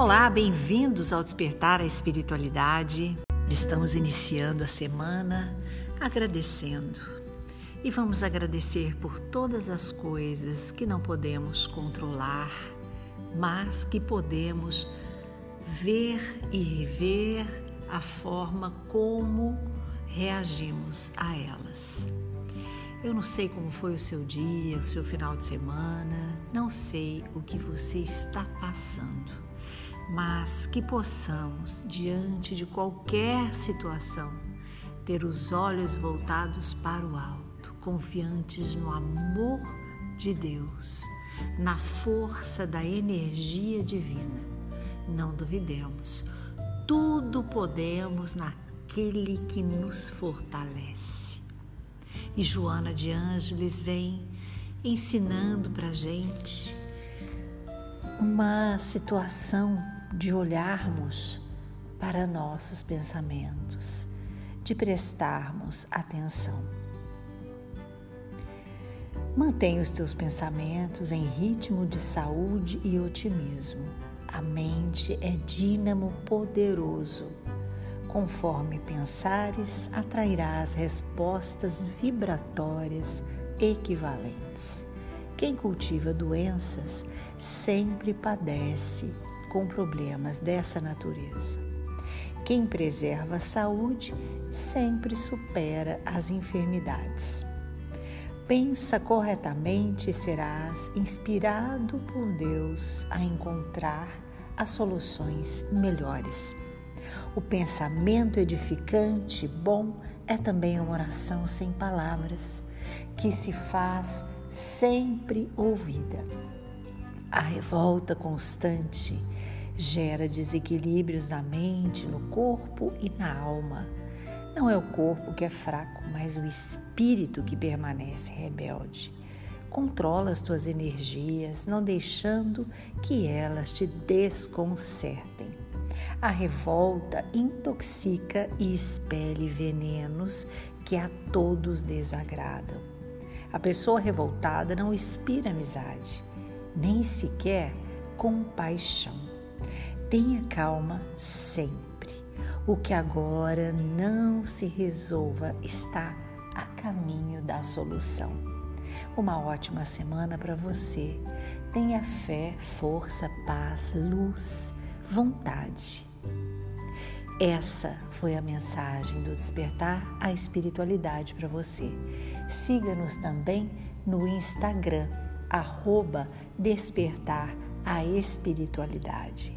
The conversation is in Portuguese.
Olá, bem-vindos ao Despertar a Espiritualidade. Estamos iniciando a semana agradecendo. E vamos agradecer por todas as coisas que não podemos controlar, mas que podemos ver e rever a forma como reagimos a elas. Eu não sei como foi o seu dia, o seu final de semana, não sei o que você está passando, mas que possamos, diante de qualquer situação, ter os olhos voltados para o alto, confiantes no amor de Deus, na força da energia divina. Não duvidemos, tudo podemos naquele que nos fortalece. E Joana de Ângeles vem ensinando para gente uma situação de olharmos para nossos pensamentos, de prestarmos atenção. Mantenha os teus pensamentos em ritmo de saúde e otimismo. A mente é dínamo poderoso Conforme pensares, atrairás respostas vibratórias equivalentes. Quem cultiva doenças sempre padece com problemas dessa natureza. Quem preserva a saúde sempre supera as enfermidades. Pensa corretamente e serás inspirado por Deus a encontrar as soluções melhores. O pensamento edificante, bom, é também uma oração sem palavras, que se faz sempre ouvida. A revolta constante gera desequilíbrios na mente, no corpo e na alma. Não é o corpo que é fraco, mas o espírito que permanece rebelde. Controla as tuas energias, não deixando que elas te desconcertem. A revolta intoxica e expele venenos que a todos desagradam. A pessoa revoltada não inspira amizade, nem sequer compaixão. Tenha calma sempre. O que agora não se resolva está a caminho da solução. Uma ótima semana para você. Tenha fé, força, paz, luz, vontade. Essa foi a mensagem do Despertar a Espiritualidade para você. Siga-nos também no Instagram, arroba Despertar a Espiritualidade.